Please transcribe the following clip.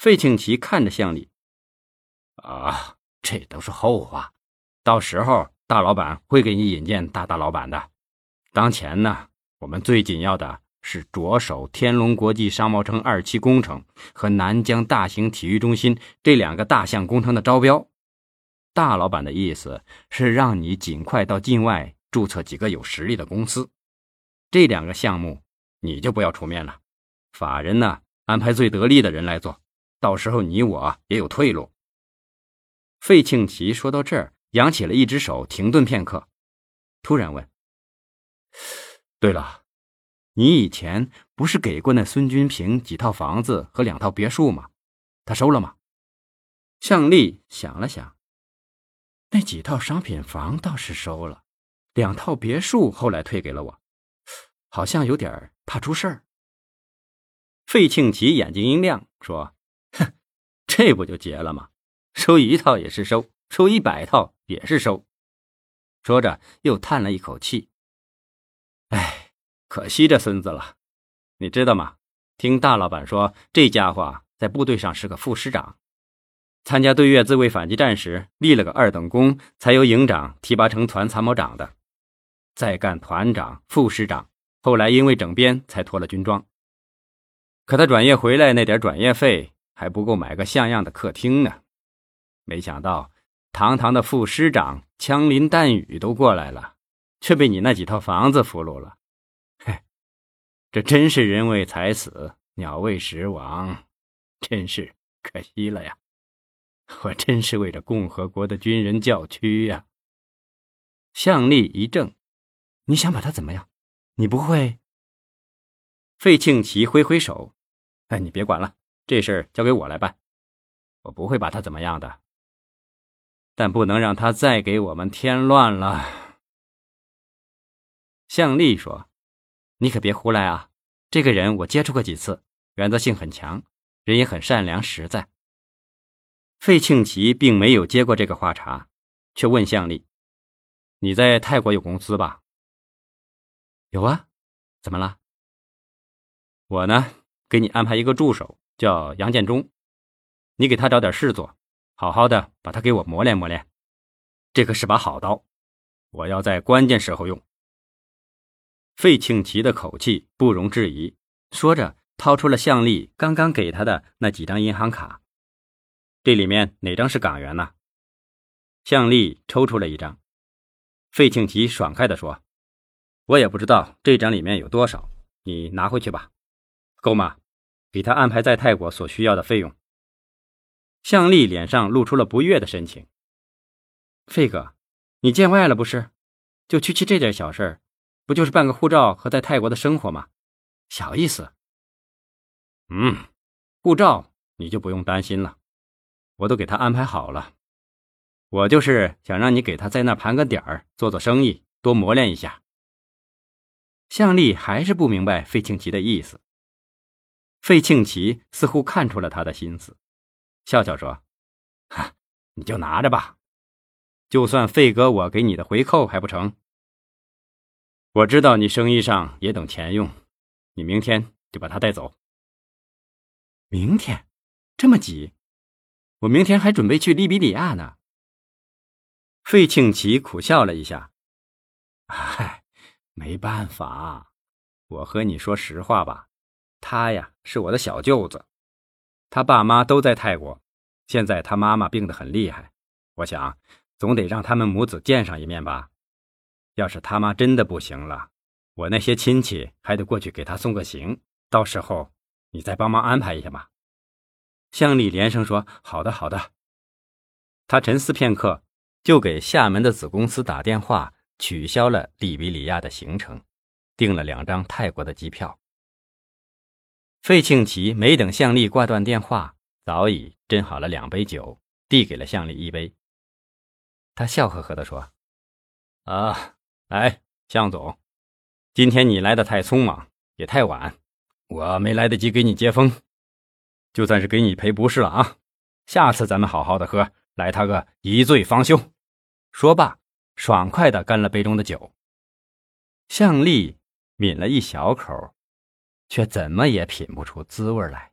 费庆奇看着向里：“啊，这都是后话，到时候大老板会给你引荐大大老板的。当前呢，我们最紧要的是着手天龙国际商贸城二期工程和南疆大型体育中心这两个大项工程的招标。大老板的意思是让你尽快到境外注册几个有实力的公司。这两个项目你就不要出面了，法人呢安排最得力的人来做，到时候你我也有退路。”费庆奇说到这儿，扬起了一只手，停顿片刻，突然问。对了，你以前不是给过那孙君平几套房子和两套别墅吗？他收了吗？向丽想了想，那几套商品房倒是收了，两套别墅后来退给了我，好像有点怕出事儿。费庆奇眼睛一亮，说：“，这不就结了吗？收一套也是收，收一百套也是收。”说着又叹了一口气。哎，可惜这孙子了，你知道吗？听大老板说，这家伙在部队上是个副师长，参加对越自卫反击战时立了个二等功，才由营长提拔成团参谋长的，再干团长、副师长，后来因为整编才脱了军装。可他转业回来那点转业费还不够买个像样的客厅呢，没想到堂堂的副师长，枪林弹雨都过来了。却被你那几套房子俘虏了，嘿，这真是人为财死，鸟为食亡，真是可惜了呀！我真是为了共和国的军人叫屈呀！向立一怔，你想把他怎么样？你不会？费庆奇挥挥手，哎，你别管了，这事儿交给我来办，我不会把他怎么样的，但不能让他再给我们添乱了。向丽说：“你可别胡来啊！这个人我接触过几次，原则性很强，人也很善良实在。”费庆奇并没有接过这个话茬，却问向丽：“你在泰国有公司吧？”“有啊，怎么了？”“我呢，给你安排一个助手，叫杨建忠，你给他找点事做，好好的把他给我磨练磨练。这可是把好刀，我要在关键时候用。”费庆奇的口气不容置疑，说着掏出了向丽刚刚给他的那几张银行卡，这里面哪张是港元呢？向丽抽出了一张，费庆奇爽快地说：“我也不知道这张里面有多少，你拿回去吧，够吗？给他安排在泰国所需要的费用。”向丽脸上露出了不悦的神情：“费哥，你见外了不是？就区区这点小事儿。”不就是办个护照和在泰国的生活吗？小意思。嗯，护照你就不用担心了，我都给他安排好了。我就是想让你给他在那盘个点儿，做做生意，多磨练一下。向丽还是不明白费庆奇的意思。费庆奇似乎看出了他的心思，笑笑说：“哈，你就拿着吧，就算费哥我给你的回扣还不成？”我知道你生意上也等钱用，你明天就把他带走。明天，这么急？我明天还准备去利比里亚呢。费庆奇苦笑了一下，唉，没办法，我和你说实话吧，他呀是我的小舅子，他爸妈都在泰国，现在他妈妈病得很厉害，我想总得让他们母子见上一面吧。要是他妈真的不行了，我那些亲戚还得过去给他送个行。到时候你再帮忙安排一下吧。向丽连声说：“好的，好的。”他沉思片刻，就给厦门的子公司打电话，取消了利比里亚的行程，订了两张泰国的机票。费庆奇没等向丽挂断电话，早已斟好了两杯酒，递给了向丽一杯。他笑呵呵地说：“啊。”来，向总，今天你来的太匆忙，也太晚，我没来得及给你接风，就算是给你赔不是了啊！下次咱们好好的喝，来他个一醉方休。说罢，爽快的干了杯中的酒。向丽抿了一小口，却怎么也品不出滋味来。